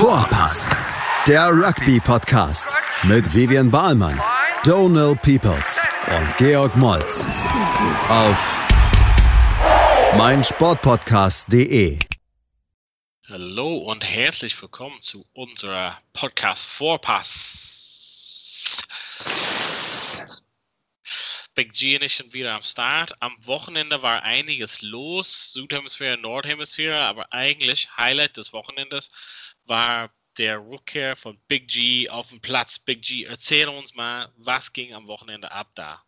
Vorpass, der Rugby-Podcast mit Vivian Bahlmann, Donal Peoples und Georg Moltz auf meinsportpodcast.de. Hallo und herzlich willkommen zu unserer Podcast Vorpass. Big G und ich sind wieder am Start. Am Wochenende war einiges los, Südhemisphäre, Nordhemisphäre, aber eigentlich Highlight des Wochenendes war der Rückkehr von Big G auf dem Platz. Big G, erzähl uns mal, was ging am Wochenende ab da?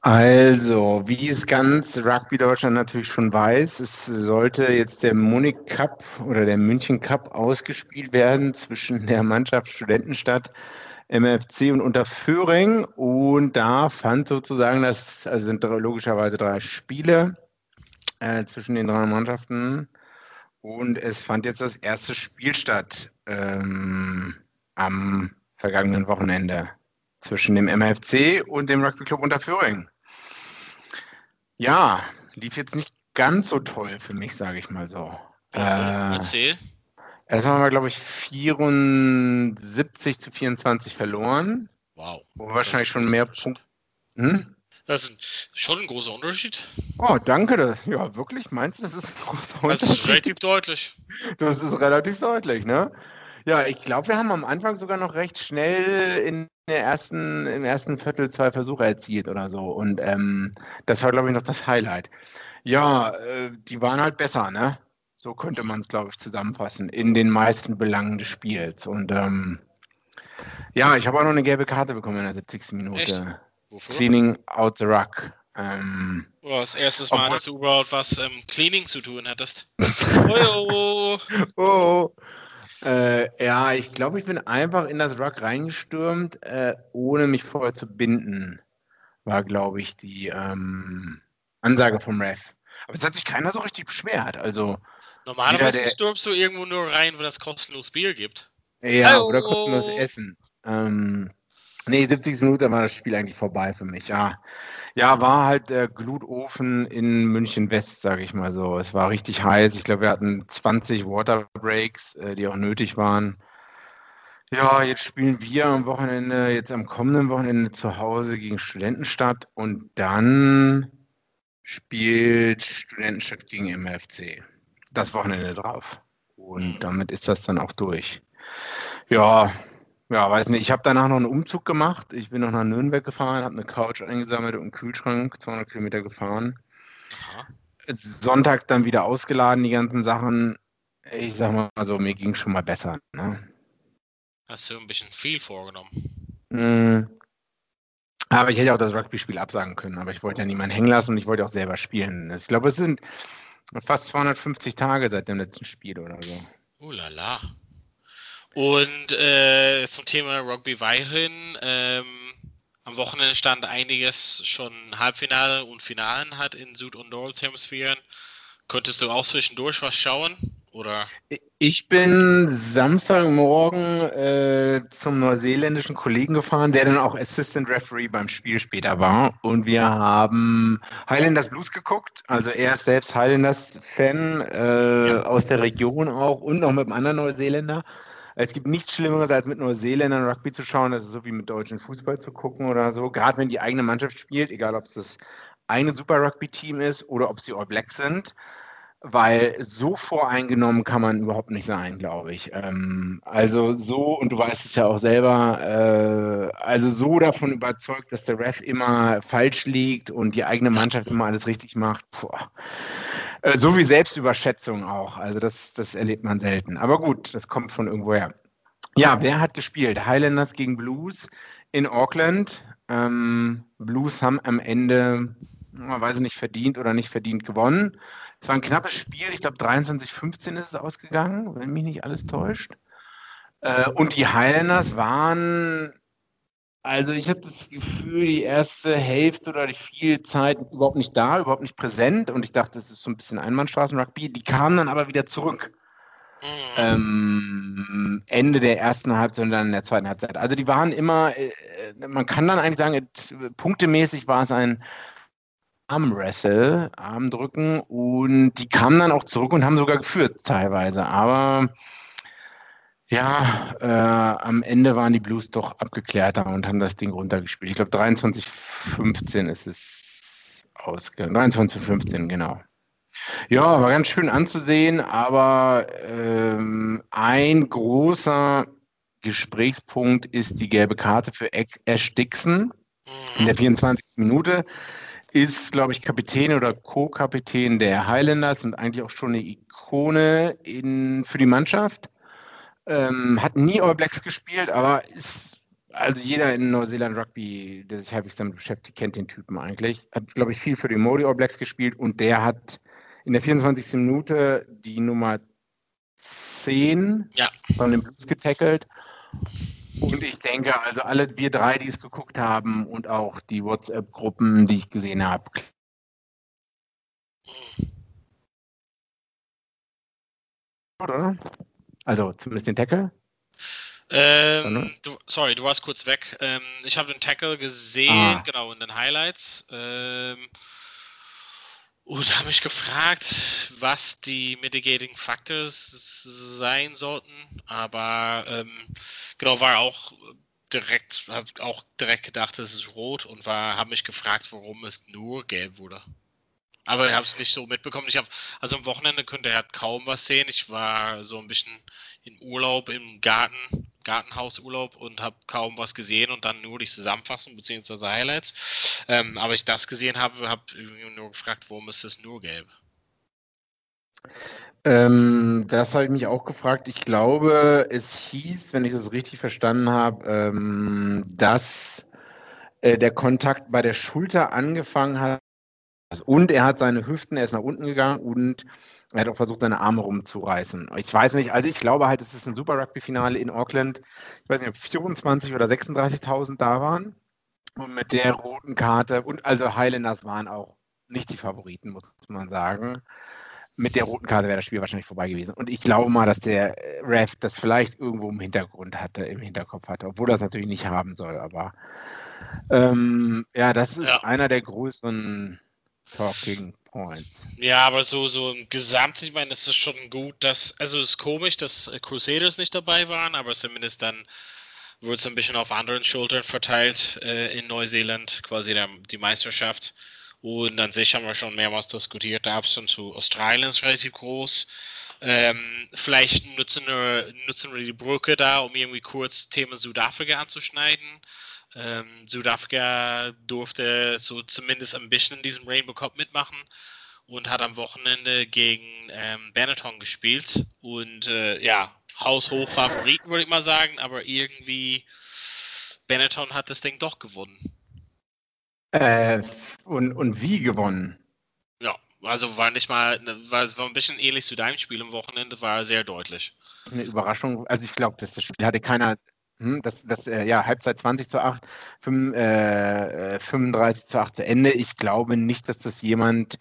Also, wie es ganz Rugby Deutschland natürlich schon weiß, es sollte jetzt der Munich Cup oder der München Cup ausgespielt werden zwischen der Mannschaft Studentenstadt MFC und Unterföhring. Und da fand sozusagen das, also sind logischerweise drei Spiele äh, zwischen den drei Mannschaften. Und es fand jetzt das erste Spiel statt ähm, am vergangenen Wochenende zwischen dem MFC und dem Rugby Club Unterföhring. Ja, lief jetzt nicht ganz so toll für mich, sage ich mal so. Äh, Erzähl. Erstmal haben wir, glaube ich, 74 zu 24 verloren. Wow. Wo wahrscheinlich schon mehr Punkte. Hm? Das ist schon ein großer Unterschied. Oh, danke. Das, ja, wirklich? Meinst du, das ist ein großer Unterschied? Das ist relativ deutlich. Das ist relativ deutlich, ne? Ja, ich glaube, wir haben am Anfang sogar noch recht schnell in der ersten, im ersten Viertel zwei Versuche erzielt oder so. Und ähm, das war, glaube ich, noch das Highlight. Ja, äh, die waren halt besser, ne? So könnte man es, glaube ich, zusammenfassen, in den meisten Belangen des Spiels. Und ähm, ja, ich habe auch noch eine gelbe Karte bekommen in der 70. Minute. Echt? Wofür? Cleaning out the rug. Ähm, oh, das erste Mal, dass du überhaupt was ähm, Cleaning zu tun hattest. oh, oh, oh. Äh, ja, ich glaube, ich bin einfach in das Rug reingestürmt, äh, ohne mich vorher zu binden, war, glaube ich, die ähm, Ansage vom Ref. Aber es hat sich keiner so richtig beschwert. Also Normalerweise der, stürmst du irgendwo nur rein, wo es kostenlos Bier gibt. Ja, oh. oder kostenlos Essen. Ähm, nee, 70 Minuten war das Spiel eigentlich vorbei für mich. Ja, ja war halt der Glutofen in München West, sage ich mal so. Es war richtig heiß. Ich glaube, wir hatten 20 Waterbreaks, äh, die auch nötig waren. Ja, jetzt spielen wir am Wochenende, jetzt am kommenden Wochenende zu Hause gegen Studentenstadt und dann spielt Studentenstadt gegen MFC das Wochenende drauf. Und damit ist das dann auch durch. Ja, ja, weiß nicht. Ich habe danach noch einen Umzug gemacht. Ich bin noch nach Nürnberg gefahren, habe eine Couch eingesammelt und einen Kühlschrank, 200 Kilometer gefahren. Aha. Sonntag dann wieder ausgeladen, die ganzen Sachen. Ich sag mal so, mir ging schon mal besser. Ne? Hast du ein bisschen viel vorgenommen? Mhm. Aber ich hätte auch das Rugby-Spiel absagen können, aber ich wollte ja niemanden hängen lassen und ich wollte auch selber spielen. Ich glaube, es sind Fast 250 Tage seit dem letzten Spiel oder so. Oh la la. Und äh, zum Thema Rugby weiterhin. Ähm, am Wochenende stand einiges schon Halbfinale und Finalen hat in Süd- und Nordhemisphären. Könntest du auch zwischendurch was schauen? Oder? Ich bin Samstagmorgen äh, zum neuseeländischen Kollegen gefahren, der dann auch Assistant Referee beim Spiel später war. Und wir haben Highlanders Blues geguckt. Also er ist selbst Highlanders-Fan äh, ja. aus der Region auch und noch mit einem anderen Neuseeländer. Es gibt nichts Schlimmeres, als mit Neuseeländern Rugby zu schauen. Das ist so wie mit deutschen Fußball zu gucken oder so. Gerade wenn die eigene Mannschaft spielt, egal ob es das eine Super Rugby-Team ist oder ob sie All Blacks sind weil so voreingenommen kann man überhaupt nicht sein, glaube ich. Ähm, also so, und du weißt es ja auch selber, äh, also so davon überzeugt, dass der Ref immer falsch liegt und die eigene Mannschaft immer alles richtig macht. Äh, so wie Selbstüberschätzung auch. Also das, das erlebt man selten. Aber gut, das kommt von irgendwoher. Ja, wer hat gespielt? Highlanders gegen Blues in Auckland. Ähm, Blues haben am Ende, man weiß nicht, verdient oder nicht verdient gewonnen. Es war ein knappes Spiel, ich glaube 23-15 ist es ausgegangen, wenn mich nicht alles täuscht. Äh, und die Highlanders waren, also ich hatte das Gefühl, die erste Hälfte oder die viel Zeit überhaupt nicht da, überhaupt nicht präsent. Und ich dachte, das ist so ein bisschen Einbahnstraßen-Rugby. Die kamen dann aber wieder zurück. Mhm. Ähm, Ende der ersten Halbzeit und dann in der zweiten Halbzeit. Also die waren immer, äh, man kann dann eigentlich sagen, punktemäßig war es ein Armwrestle, Armdrücken und die kamen dann auch zurück und haben sogar geführt teilweise. Aber Ja, äh, am Ende waren die Blues doch abgeklärter und haben das Ding runtergespielt. Ich glaube 23-15 ist es ausgegangen. 23-15, genau. Ja, war ganz schön anzusehen, aber ähm, ein großer Gesprächspunkt ist die gelbe Karte für Ash Dixon in der 24. Minute. Ist, glaube ich, Kapitän oder Co-Kapitän der Highlanders und eigentlich auch schon eine Ikone in, für die Mannschaft. Ähm, hat nie All Blacks gespielt, aber ist, also jeder in Neuseeland Rugby, der sich halbwegs damit beschäftigt, kennt den Typen eigentlich. Hat, glaube ich, viel für die Modi All Blacks gespielt und der hat in der 24. Minute die Nummer 10 ja. von den Blues getackelt. Und ich denke, also alle wir drei, die es geguckt haben und auch die WhatsApp-Gruppen, die ich gesehen habe. Oder? Also zumindest den Tackle. Ähm, du, sorry, du warst kurz weg. Ähm, ich habe den Tackle gesehen, ah. genau, in den Highlights. Ähm, und habe mich gefragt, was die Mitigating Factors sein sollten. Aber ähm, genau, war auch direkt, habe auch direkt gedacht, es ist rot und war, habe mich gefragt, warum es nur gelb wurde. Aber ich habe es nicht so mitbekommen. Ich habe, also am Wochenende konnte er kaum was sehen. Ich war so ein bisschen in Urlaub im Garten, Gartenhausurlaub und habe kaum was gesehen und dann nur die Zusammenfassung bzw. Highlights. Ähm, aber ich das gesehen habe, habe nur gefragt, warum ist das nur gelb? Ähm, das habe ich mich auch gefragt. Ich glaube, es hieß, wenn ich das richtig verstanden habe, ähm, dass äh, der Kontakt bei der Schulter angefangen hat und er hat seine Hüften, er ist nach unten gegangen und er hat auch versucht, seine Arme rumzureißen. Ich weiß nicht, also ich glaube halt, es ist ein Super Rugby-Finale in Auckland. Ich weiß nicht, ob 24 oder 36.000 da waren. Und mit der roten Karte, und also Highlanders waren auch nicht die Favoriten, muss man sagen. Mit der roten Karte wäre das Spiel wahrscheinlich vorbei gewesen. Und ich glaube mal, dass der Ref das vielleicht irgendwo im Hintergrund hatte, im Hinterkopf hatte, obwohl das natürlich nicht haben soll. Aber ähm, ja, das ist ja. einer der größeren Talking Point. Ja, aber so, so im Gesamt, ich meine, es ist schon gut, dass, also es ist komisch, dass Crusaders nicht dabei waren, aber zumindest dann wird es ein bisschen auf anderen Schultern verteilt äh, in Neuseeland, quasi der, die Meisterschaft. Und an sich haben wir schon mehrmals diskutiert, der Abstand zu Australien ist relativ groß. Ähm, vielleicht nutzen wir, nutzen wir die Brücke da, um irgendwie kurz Thema Südafrika anzuschneiden. Ähm, Südafrika durfte so zumindest ein bisschen in diesem Rainbow Cup mitmachen und hat am Wochenende gegen ähm, Benetton gespielt. Und äh, ja, haushoch Favoriten würde ich mal sagen, aber irgendwie Benetton hat das Ding doch gewonnen. Äh, und, und wie gewonnen? Ja, also war nicht mal, war, war ein bisschen ähnlich zu deinem Spiel am Wochenende, war sehr deutlich. Eine Überraschung, also ich glaube, das Spiel hatte keiner das, das äh, ja, Halbzeit 20 zu 8, 5, äh, 35 zu 8 zu Ende. Ich glaube nicht, dass das jemand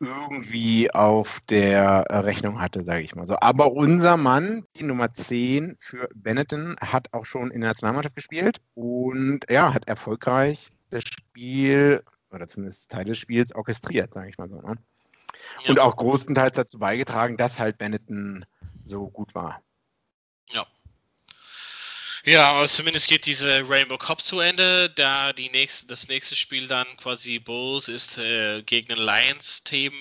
irgendwie auf der Rechnung hatte, sage ich mal so. Aber unser Mann, die Nummer 10 für Benetton, hat auch schon in der Nationalmannschaft gespielt und ja, hat erfolgreich das Spiel oder zumindest Teil des Spiels orchestriert, sage ich mal so. Ne? Ja. Und auch großenteils dazu beigetragen, dass halt Benetton so gut war. Ja, aber zumindest geht diese Rainbow Cup zu Ende, da die nächste, das nächste Spiel dann quasi Bulls ist äh, gegen Lions-Team.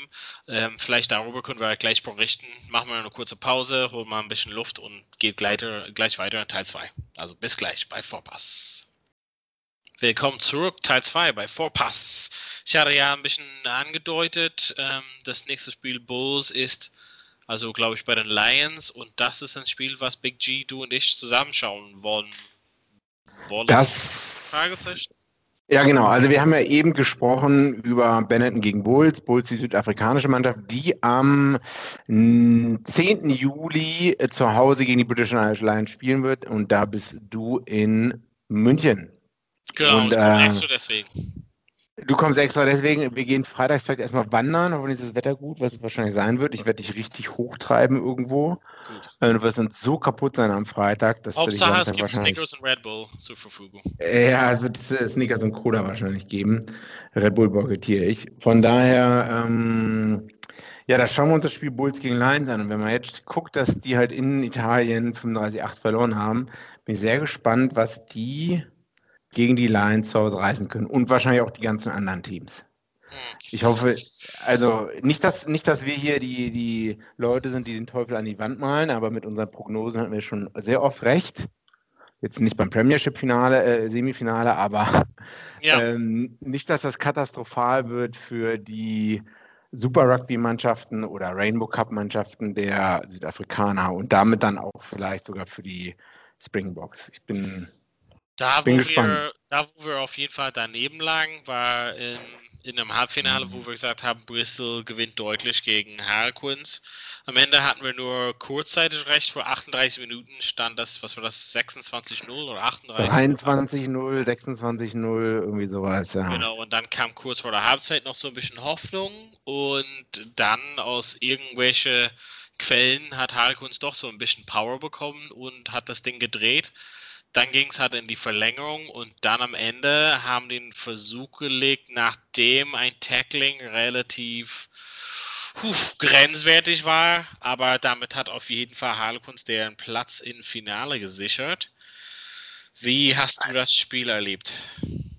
Ähm, vielleicht darüber können wir gleich berichten. Machen wir eine kurze Pause, holen mal ein bisschen Luft und geht gleich, gleich weiter in Teil 2. Also bis gleich bei Vorpass. Willkommen zurück, Teil 2 bei Vorpass. Ich hatte ja ein bisschen angedeutet, ähm, das nächste Spiel Bulls ist also, glaube ich, bei den Lions. Und das ist ein Spiel, was Big G, du und ich zusammenschauen wollen. wollen. Das. Fragezeichen. Ja, genau. Also wir haben ja eben gesprochen über Benetton gegen Bulls. Bulls, die südafrikanische Mannschaft, die am 10. Juli zu Hause gegen die British Lions spielen wird. Und da bist du in München. Genau, und, äh, deswegen. Du kommst extra deswegen, wir gehen freitags vielleicht erstmal wandern, hoffentlich ist das Wetter gut, was es wahrscheinlich sein wird. Ich werde dich richtig hochtreiben irgendwo. Gut. Äh, du wirst dann so kaputt sein am Freitag, dass Hauptsache es gibt Snickers und Red Bull zur Verfügung. Ja, es wird Snickers und Cola wahrscheinlich geben. Red Bull boykottiere ich. Von daher, ähm, Ja, da schauen wir uns das Spiel Bulls gegen Lions an. Und wenn man jetzt guckt, dass die halt in Italien 35-8 verloren haben, bin ich sehr gespannt, was die gegen die Lions zu Hause reißen können. Und wahrscheinlich auch die ganzen anderen Teams. Hm. Ich hoffe, also nicht, dass, nicht, dass wir hier die, die Leute sind, die den Teufel an die Wand malen, aber mit unseren Prognosen hatten wir schon sehr oft recht. Jetzt nicht beim Premiership-Finale, äh, Semifinale, aber ja. ähm, nicht, dass das katastrophal wird für die Super Rugby-Mannschaften oder Rainbow Cup-Mannschaften der Südafrikaner und damit dann auch vielleicht sogar für die Springboks. Ich bin, da, bin wo gespannt. Wir, da, wo wir auf jeden Fall daneben lagen, war in, in einem Halbfinale, wo wir gesagt haben, Bristol gewinnt deutlich gegen Harlequins. Am Ende hatten wir nur kurzzeitig recht, vor 38 Minuten stand das, was war das, 26-0 oder 38? 23-0, 26-0, irgendwie sowas, ja. Genau, und dann kam kurz vor der Halbzeit noch so ein bisschen Hoffnung und dann aus irgendwelche Quellen hat Harlequins doch so ein bisschen Power bekommen und hat das Ding gedreht. Dann ging es halt in die Verlängerung und dann am Ende haben den Versuch gelegt, nachdem ein Tackling relativ puh, grenzwertig war, aber damit hat auf jeden Fall Harlequins deren Platz im Finale gesichert. Wie hast du das Spiel erlebt?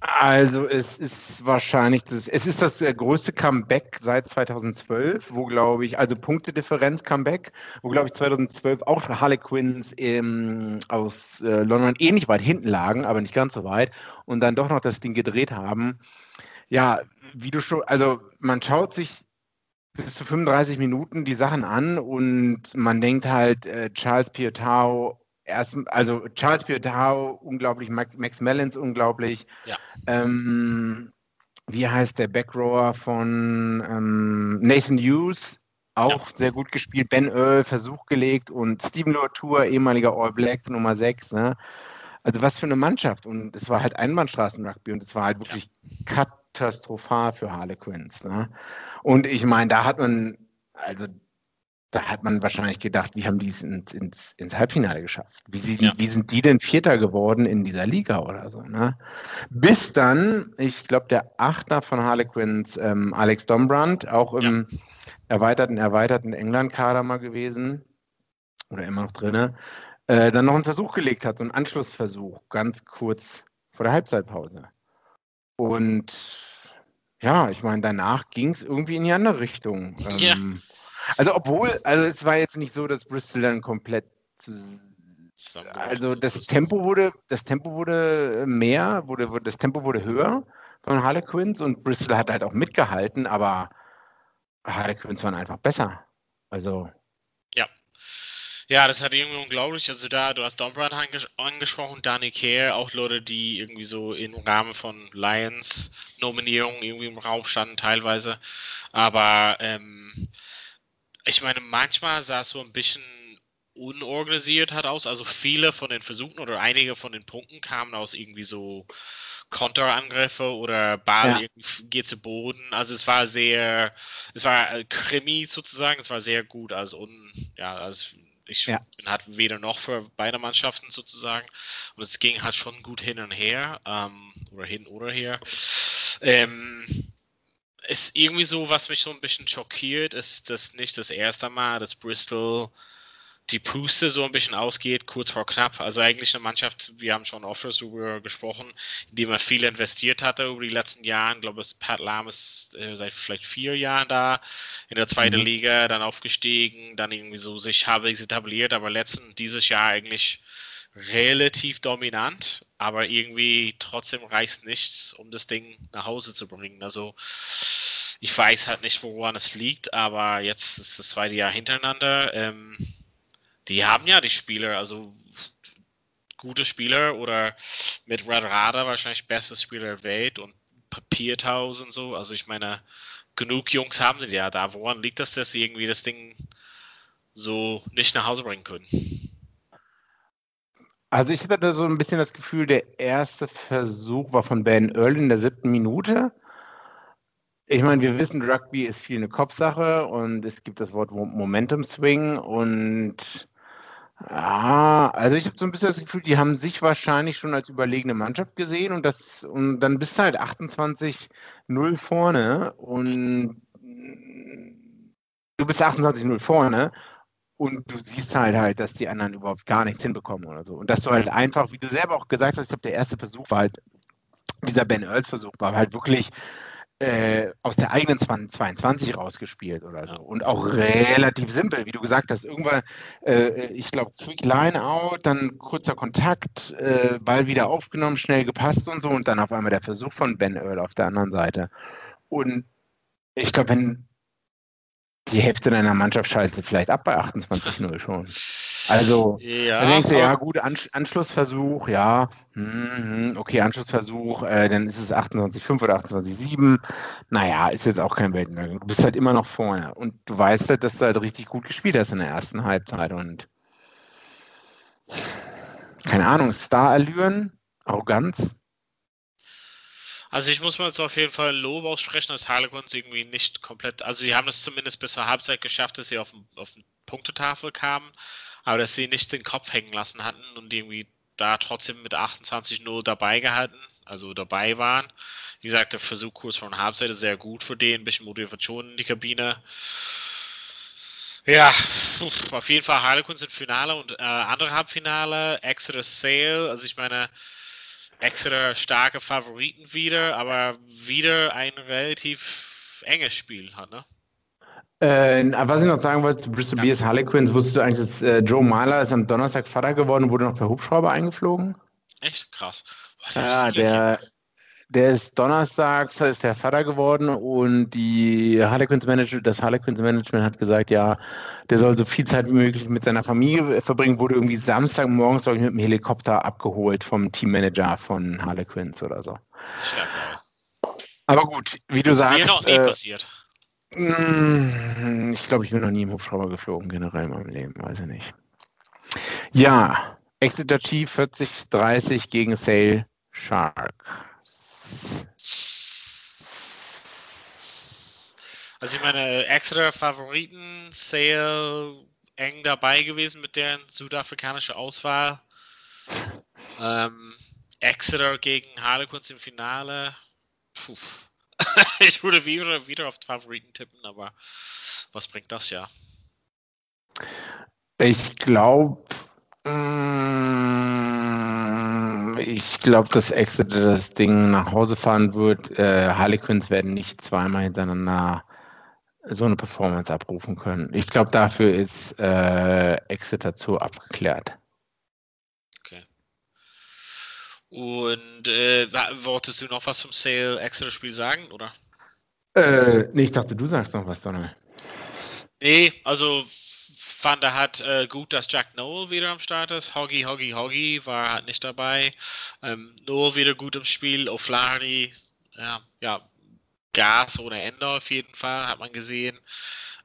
Also es ist wahrscheinlich, das, es ist das äh, größte Comeback seit 2012, wo glaube ich, also Punktedifferenz Comeback, wo glaube ich 2012 auch Harlequins im, aus äh, London ähnlich weit hinten lagen, aber nicht ganz so weit und dann doch noch das Ding gedreht haben. Ja, wie du schon, also man schaut sich bis zu 35 Minuten die Sachen an und man denkt halt, äh, Charles Piotau, erst, also Charles Piotau, unglaublich, Max Mellons unglaublich. Ja. Ähm, wie heißt der Backrower von ähm, Nathan Hughes? Auch ja. sehr gut gespielt. Ben Earl, Versuch gelegt und Steven Latour, ehemaliger All Black, Nummer 6. Ne? Also was für eine Mannschaft. Und es war halt Einbahnstraßen-Rugby und es war halt wirklich katastrophal für Harlequins. Ne? Und ich meine, da hat man, also da hat man wahrscheinlich gedacht, wie haben die es ins, ins, ins Halbfinale geschafft? Wie, sie, ja. wie, sind die denn Vierter geworden in dieser Liga oder so? Ne? Bis dann, ich glaube, der Achter von Harlequins, ähm, Alex Dombrand, auch im ja. erweiterten, erweiterten England-Kader mal gewesen oder immer noch drin, äh, dann noch einen Versuch gelegt hat, so einen Anschlussversuch, ganz kurz vor der Halbzeitpause. Und ja, ich meine, danach ging es irgendwie in die andere Richtung. Ähm, ja. Also obwohl, also es war jetzt nicht so, dass Bristol dann komplett zu, also das Tempo wurde, das Tempo wurde mehr, wurde, das Tempo wurde höher von Harlequins und Bristol hat halt auch mitgehalten, aber Harlequins waren einfach besser. Also ja, das hat irgendwie unglaublich. Also da, du hast Dombrand anges angesprochen, Danny Kerr, auch Leute, die irgendwie so im Rahmen von Lions Nominierungen irgendwie im Raum standen teilweise. Aber ähm, ich meine, manchmal sah es so ein bisschen unorganisiert hat aus. Also viele von den Versuchen oder einige von den Punkten kamen aus irgendwie so Konterangriffe oder Ball ja. geht zu Boden. Also es war sehr, es war Krimi sozusagen, es war sehr gut. Also un, ja, also ich ja. bin halt weder noch für beide Mannschaften sozusagen. Und es ging halt schon gut hin und her. Ähm, oder hin oder her. Ähm, ist irgendwie so, was mich so ein bisschen schockiert, ist das nicht das erste Mal, dass Bristol die Puste so ein bisschen ausgeht, kurz vor knapp. Also eigentlich eine Mannschaft, wir haben schon oft darüber gesprochen, in die man viel investiert hatte über die letzten Jahre. Ich glaube, Pat Lahm ist äh, seit vielleicht vier Jahren da, in der zweiten mhm. Liga, dann aufgestiegen, dann irgendwie so sich halbwegs etabliert, aber letzten, dieses Jahr eigentlich relativ dominant, aber irgendwie trotzdem reicht nichts, um das Ding nach Hause zu bringen. Also ich weiß halt nicht, woran es liegt, aber jetzt ist das zweite Jahr hintereinander. Ähm, die haben ja die Spieler, also gute Spieler oder mit Red Radar wahrscheinlich beste Spieler der Welt und Papiertaus und so. Also ich meine, genug Jungs haben sie ja da. Woran liegt das, dass sie irgendwie das Ding so nicht nach Hause bringen können? Also ich hatte so ein bisschen das Gefühl, der erste Versuch war von Ben Earl in der siebten Minute. Ich meine, wir wissen, Rugby ist viel eine Kopfsache und es gibt das Wort Momentum Swing und ja, also ich habe so ein bisschen das Gefühl, die haben sich wahrscheinlich schon als überlegene Mannschaft gesehen und das und dann bist du halt 28-0 vorne und du bist 28-0 vorne und du siehst halt halt, dass die anderen überhaupt gar nichts hinbekommen oder so. Und dass du halt einfach, wie du selber auch gesagt hast, ich glaube, der erste Versuch war halt, dieser Ben Earls Versuch war halt wirklich äh, aus der eigenen 22 rausgespielt oder so. Und auch relativ simpel, wie du gesagt hast. Irgendwann, äh, ich glaube, Quick Line out, dann kurzer Kontakt, äh, Ball wieder aufgenommen, schnell gepasst und so. Und dann auf einmal der Versuch von Ben Earl auf der anderen Seite. Und ich glaube, wenn die Hälfte deiner Mannschaft schaltet vielleicht ab bei 28-0 schon. Also, ja, dann denkst du, ja, gut, Anschlussversuch, ja, hm, okay, Anschlussversuch, äh, dann ist es 28-5 oder 28-7. Naja, ist jetzt auch kein Weltuntergang. Du bist halt immer noch vorne. Und du weißt halt, dass du halt richtig gut gespielt hast in der ersten Halbzeit. Und keine Ahnung, Star-Allüren, Arroganz, also ich muss mal jetzt auf jeden Fall Lob aussprechen, dass Harlequins irgendwie nicht komplett, also sie haben es zumindest bis zur Halbzeit geschafft, dass sie auf, auf eine Punktetafel kamen, aber dass sie nicht den Kopf hängen lassen hatten und irgendwie da trotzdem mit 28-0 dabei gehalten, also dabei waren. Wie gesagt, der Versuch kurz vor der Halbzeit ist sehr gut für den, ein bisschen Motivation in die Kabine. Ja, auf jeden Fall Harlequins im Finale und äh, andere Halbfinale, Exeter Sale, also ich meine, Exeter starke Favoriten wieder, aber wieder ein relativ enges Spiel hat, ne? Äh, was ich noch sagen wollte zu Bristol ja. Bears Harlequins, wusstest du eigentlich, dass äh, Joe Mahler ist am Donnerstag Vater geworden und wurde noch per Hubschrauber eingeflogen? Echt krass. Boah, ja, der, der ist donnerstags ist der Vater geworden und die Harlequins Manager, das Harlequins Management hat gesagt, ja, der soll so viel Zeit wie möglich mit seiner Familie verbringen, wurde irgendwie Samstagmorgens, glaube ich, mit dem Helikopter abgeholt vom Teammanager von Harlequins oder so. Aber gut, wie du das sagst. Mir noch nie äh, passiert. Mm, ich glaube, ich bin noch nie im Hubschrauber geflogen, generell in meinem Leben, weiß ich nicht. Ja, Exeter Chief 40-30 gegen Sale Shark. Also ich meine, Exeter Favoriten, Sale eng dabei gewesen mit deren südafrikanische Auswahl. Ähm, Exeter gegen Harlequins im Finale. Puh. ich würde wieder, wieder auf Favoriten tippen, aber was bringt das ja? Ich glaube, Mm, ich glaube, dass Exeter das Ding nach Hause fahren wird. Äh, Harlequins werden nicht zweimal hintereinander so eine Performance abrufen können. Ich glaube, dafür ist äh, Exeter zu abgeklärt. Okay. Und äh, wolltest du noch was zum Sale Exeter Spiel sagen, oder? Äh, nee, ich dachte, du sagst noch was, Donald. Nee, also fand er hat äh, gut, dass Jack Noel wieder am Start ist. Hoggy, Hoggy, Hoggy war halt nicht dabei. Ähm, Noel wieder gut im Spiel. O'Flaherty, ja, ja, Gas ohne Ende auf jeden Fall, hat man gesehen.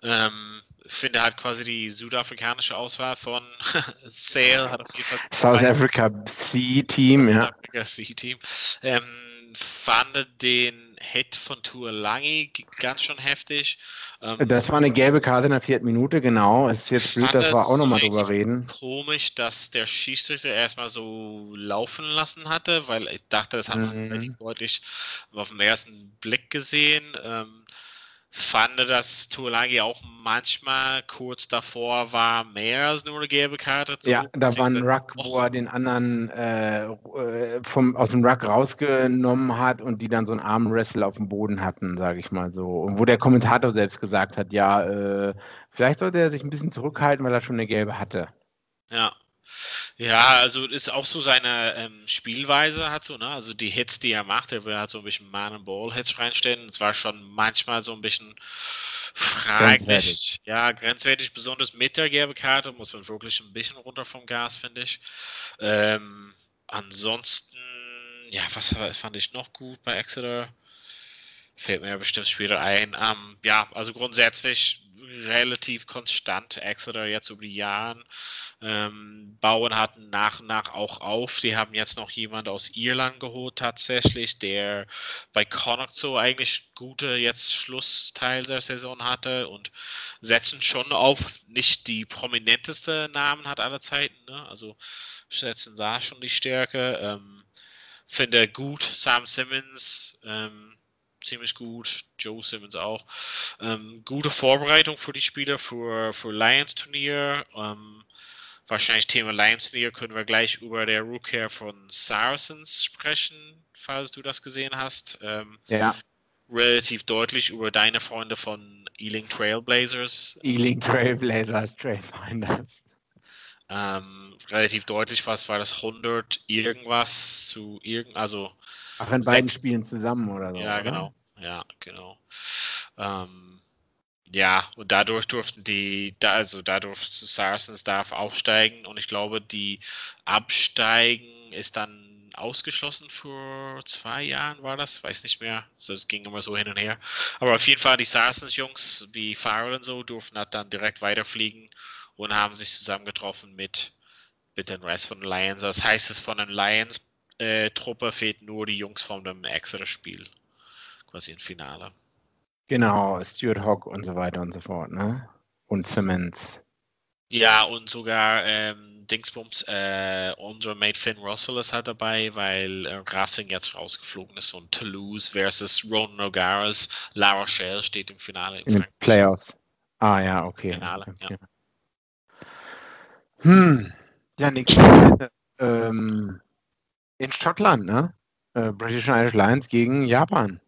Ähm, finde halt quasi die südafrikanische Auswahl von Sale hat auf jeden Fall South Africa C-Team, ja. Africa C-Team. Ähm, fand den Hit von Tuolangi ganz schön heftig. Ähm, das war eine gelbe Karte in der vierten Minute, genau. Es ist jetzt blöd, dass wir auch nochmal drüber reden. Komisch, dass der Schiedsrichter erstmal so laufen lassen hatte, weil ich dachte, das hat man mhm. deutlich auf den ersten Blick gesehen. Ähm, fand, dass Tuolagi auch manchmal kurz davor war, mehr als nur eine gelbe Karte zu Ja, da war ein Ruck, wo er den anderen äh, äh, vom, aus dem Ruck rausgenommen hat und die dann so einen Armwrestle auf dem Boden hatten, sage ich mal so. Und wo der Kommentator selbst gesagt hat, ja, äh, vielleicht sollte er sich ein bisschen zurückhalten, weil er schon eine gelbe hatte. Ja, ja, also ist auch so seine ähm, Spielweise hat so, ne? Also die Hits, die er macht, er will halt so ein bisschen Man and Ball Hits reinstellen. Es war schon manchmal so ein bisschen fraglich. Grenzwertig. Ja, grenzwertig, besonders mit der gelben Karte muss man wirklich ein bisschen runter vom Gas, finde ich. Ähm, ansonsten, ja, was fand ich noch gut bei Exeter? Fällt mir bestimmt später ein. Ähm, ja, also grundsätzlich relativ konstant Exeter jetzt über die Jahre ähm, bauen hatten nach und nach auch auf. Die haben jetzt noch jemand aus Irland geholt tatsächlich, der bei Connacht so eigentlich gute jetzt Schlussteil der Saison hatte und setzen schon auf nicht die prominenteste Namen hat aller Zeiten. Ne? Also setzen da schon die Stärke. Ähm, finde gut Sam Simmons. Ähm, ziemlich gut. Joe Simmons auch. Ähm, gute Vorbereitung für die Spieler für, für Lions-Turnier. Ähm, wahrscheinlich Thema Lions-Turnier können wir gleich über der Rookie von Saracens sprechen, falls du das gesehen hast. Ähm, ja. Relativ deutlich über deine Freunde von Ealing Trailblazers. Ealing Trailblazers, Trailfinders. Ähm, relativ deutlich, was war das 100 irgendwas zu irgend, also Ach, in beiden Spielen zusammen oder so. Ja, oder? genau. Ja, genau. Ähm, ja, und dadurch durften die, da, also dadurch Saracens darf aufsteigen und ich glaube, die Absteigen ist dann ausgeschlossen für zwei Jahren, war das? Weiß nicht mehr. Es ging immer so hin und her. Aber auf jeden Fall, die Saracens-Jungs, die Farrell und so, durften halt dann direkt weiterfliegen und haben sich zusammengetroffen mit, mit den Rest von den Lions. Das heißt, es von den Lions äh, Truppe fehlt nur die Jungs von dem Exeter-Spiel. Quasi im Finale. Genau, Stuart Hogg und so weiter und so fort, ne? Und Simmons. Ja, und sogar ähm, Dingsbums, äh, unser Mate Finn Russell ist halt dabei, weil äh, Racing jetzt rausgeflogen ist und Toulouse versus Ron Nogares, La Rochelle steht im Finale. In den Playoffs. Ah ja, okay. Finale, okay. Ja. Hm, ja, nächste. ähm, in Schottland, ne? Äh, British and Irish Lions gegen Japan.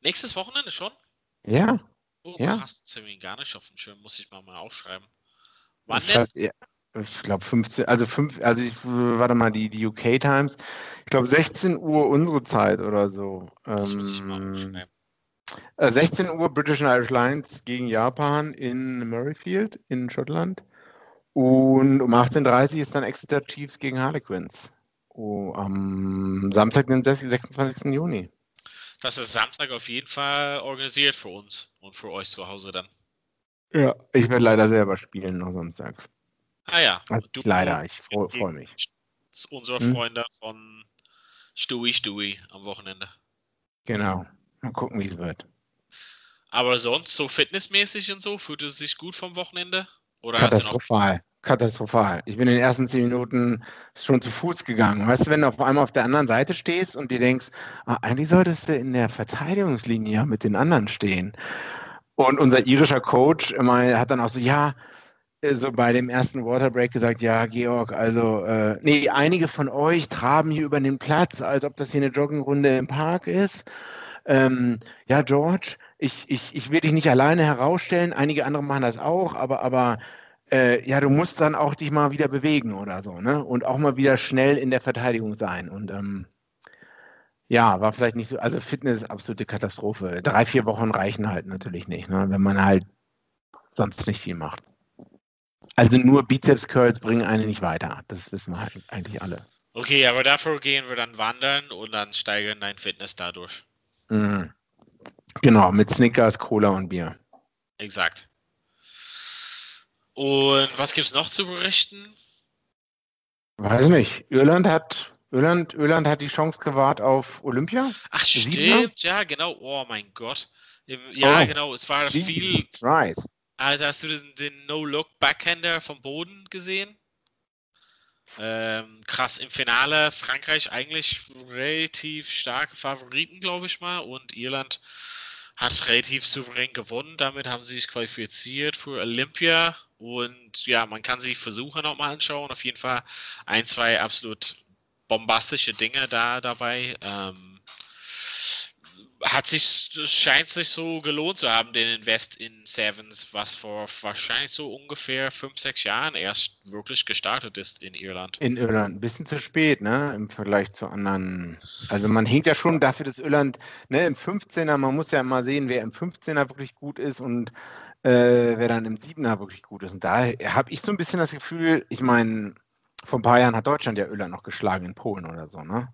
Nächstes Wochenende schon? Ja. Oh, ja. krass, das habe ich gar nicht auf dem Schirm, muss ich mal, mal aufschreiben. Wann Ich, denn? ja, ich glaube 15, also 5, also ich, warte mal, die, die UK Times, ich glaube 16 Uhr unsere Zeit oder so. Das muss ich mal Ähm, aufschreiben. äh, 16 Uhr British and Irish Lions gegen Japan in Murrayfield in Schottland. Und um 18.30 Uhr ist dann Exeter Chiefs gegen Harlequins. Oh, am Samstag, den 26. Juni. Das ist Samstag auf jeden Fall organisiert für uns und für euch zu Hause dann. Ja. Ich werde leider selber spielen noch samstags. Ah ja, Also du- leider, ich freue freu mich. Unsere Hm? Freunde von Stewie Stewie am Wochenende. Genau. Mal gucken, wie es wird. Aber sonst so fitnessmäßig und so, fühlt es sich gut vom Wochenende? Oder hast du noch Katastrophal. Katastrophal. Ich bin in den ersten zehn Minuten schon zu Fuß gegangen. Weißt du, wenn du auf einmal auf der anderen Seite stehst und dir denkst, ah, eigentlich solltest du in der Verteidigungslinie mit den anderen stehen. Und unser irischer Coach immer hat dann auch so, ja, äh, so bei dem ersten Waterbreak gesagt, ja, Georg, also, äh, nee, einige von euch traben hier über den Platz, als ob das hier eine Joggingrunde im Park ist. Ähm, ja, George, ich, ich, ich will dich nicht alleine herausstellen, einige andere machen das auch, aber, aber äh, ja, du musst dann auch dich mal wieder bewegen oder so, ne? Und auch mal wieder schnell in der Verteidigung sein. Und ähm, ja, war vielleicht nicht so, also Fitness ist absolute Katastrophe. Drei, vier Wochen reichen halt natürlich nicht, ne? Wenn man halt sonst nicht viel macht. Also nur Bizeps-Curls bringen einen nicht weiter. Das wissen wir halt eigentlich alle. Okay, aber dafür gehen wir dann wandern und dann steigern dein Fitness dadurch. Mhm. Genau, mit Snickers, Cola und Bier. Exakt. Und was gibt's noch zu berichten? Weiß nicht. Irland hat, Irland, Irland hat die Chance gewahrt auf Olympia. Ach, stimmt, ja, genau. Oh mein Gott. Ja, Oh. genau, es war viel. Jesus Christ. Also hast du den, den No-Look-Backhander vom Boden gesehen? Ähm, krass, im Finale Frankreich eigentlich relativ starke Favoriten, glaube ich mal, und Irland hat relativ souverän gewonnen. Damit haben sie sich qualifiziert für Olympia und ja, man kann sich Versuche nochmal anschauen. Auf jeden Fall ein, zwei absolut bombastische Dinge da dabei. Ähm, hat sich, scheint sich so gelohnt zu haben, den Invest in Sevens, was vor wahrscheinlich so ungefähr fünf, sechs Jahren erst wirklich gestartet ist in Irland. In Irland. Ein bisschen zu spät, ne? Im Vergleich zu anderen. Also man hinkt ja schon dafür, dass Irland, ne, im 15er, man muss ja mal sehen, wer im 15er wirklich gut ist und äh, wer dann im 7er wirklich gut ist. Und da habe ich so ein bisschen das Gefühl, ich meine, vor ein paar Jahren hat Deutschland ja Irland noch geschlagen in Polen oder so, ne?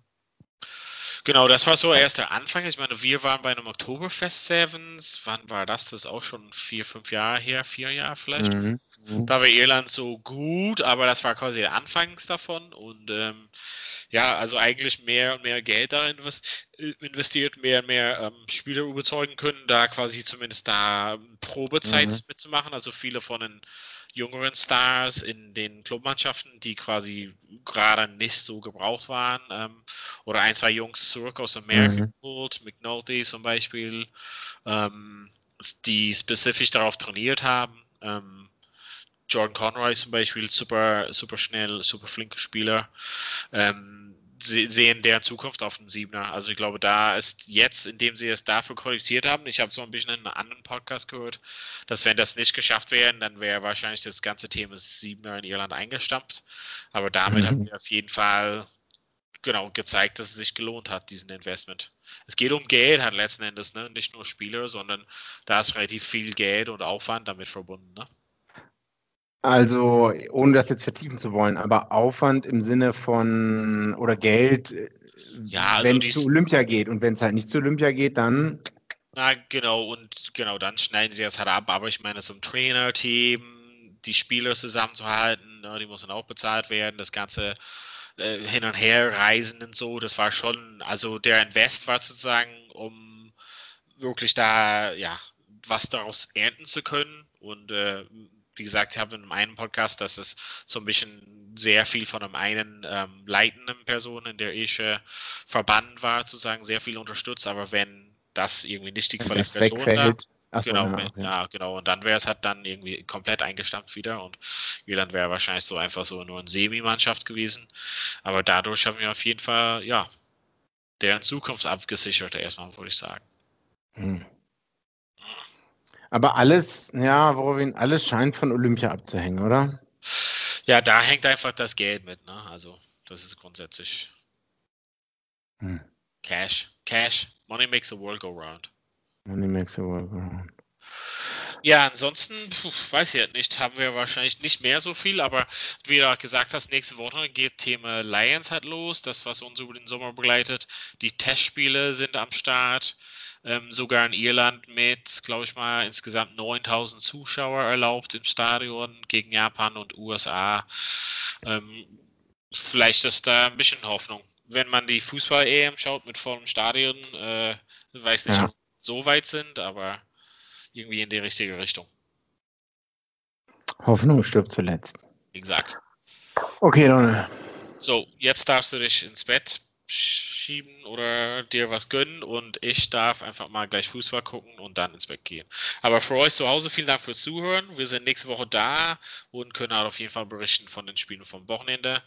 Genau, das war so erst der Anfang. Ich meine, wir waren bei einem Oktoberfest Sevens. Wann war das? Das ist auch schon vier, fünf Jahre her, vier Jahre vielleicht. Mhm. Mhm. Da war Irland so gut, aber das war quasi der Anfangs davon. Und ähm, ja, also eigentlich mehr und mehr Geld da investiert, mehr und mehr ähm, Spieler überzeugen können, da quasi zumindest da Probezeit mhm. mitzumachen. Also viele von den jüngeren Stars in den Clubmannschaften, die quasi gerade nicht so gebraucht waren. Ähm, oder ein, zwei Jungs zurück aus Amerika mhm. geholt, McNulty zum Beispiel, ähm, die spezifisch darauf trainiert haben. Ähm, Jordan Conroy zum Beispiel, super, super schnell, super flinker Spieler. Ähm, sehen deren Zukunft auf dem Siebener. Also ich glaube, da ist jetzt, indem sie es dafür qualifiziert haben, ich habe so ein bisschen in einem anderen Podcast gehört, dass wenn das nicht geschafft wäre, dann wäre wahrscheinlich das ganze Thema Siebener in Irland eingestampft. Aber damit mhm. haben wir auf jeden Fall genau gezeigt, dass es sich gelohnt hat, diesen Investment. Es geht um Geld halt letzten Endes, ne? nicht nur Spieler, sondern da ist relativ viel Geld und Aufwand damit verbunden. Ne? Also, ohne das jetzt vertiefen zu wollen, aber Aufwand im Sinne von oder Geld, ja, also wenn es zu Olympia geht und wenn es halt nicht zu Olympia geht, dann. Na, genau, und genau, dann schneiden sie das halt ab. Aber ich meine, so ein Trainer-Team, die Spieler zusammenzuhalten, ne, die müssen auch bezahlt werden, das Ganze äh, hin und her reisen und so, das war schon, also der Invest war sozusagen, um wirklich da, ja, was daraus ernten zu können und äh, wie gesagt, ich habe in einem Podcast, dass es so ein bisschen sehr viel von einem einen ähm, leitenden Person in der Ische Verband war, zu sagen, sehr viel unterstützt, aber wenn das irgendwie nicht die Qualifikation war, Ach genau, ja, okay. ja, genau. Und dann wäre es halt dann irgendwie komplett eingestampft wieder und Irland wäre wahrscheinlich so einfach so nur eine Semi-Mannschaft gewesen. Aber dadurch haben wir auf jeden Fall, ja, deren Zukunft abgesichert, erstmal, würde ich sagen. Hm. Aber alles, ja, worin alles scheint von Olympia abzuhängen, oder? Ja, da hängt einfach das Geld mit, ne? Also, das ist grundsätzlich hm. Cash. Cash. Money makes the world go round. Money makes the world go round. Ja, ansonsten, puh, weiß ich nicht, haben wir wahrscheinlich nicht mehr so viel, aber wie du gesagt hast, nächste Woche geht Thema Lions halt los, das, was uns über den Sommer begleitet. Die Testspiele sind am Start ähm, sogar in Irland mit, glaube ich mal, insgesamt 9000 Zuschauer erlaubt im Stadion gegen Japan und USA. Ähm, vielleicht ist da ein bisschen Hoffnung. Wenn man die Fußball-EM schaut mit vollem Stadion, äh, weiß nicht, ja. ob so weit sind, aber irgendwie in die richtige Richtung. Hoffnung stirbt zuletzt. Exakt. Okay, Donald. So, jetzt darfst du dich ins Bett schieben oder dir was gönnen und ich darf einfach mal gleich Fußball gucken und dann ins Bett gehen. Aber für euch zu Hause vielen Dank fürs Zuhören. Wir sind nächste Woche da und können halt auf jeden Fall berichten von den Spielen vom Wochenende.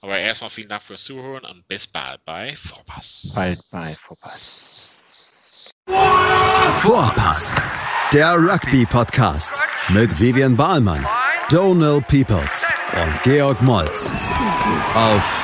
Aber erstmal vielen Dank fürs Zuhören und bis bald bei Vorpass. Bald bei Vorpass. Vorpass, der Rugby-Podcast mit Vivian Bahlmann, Donald Peoples und Georg Moltz auf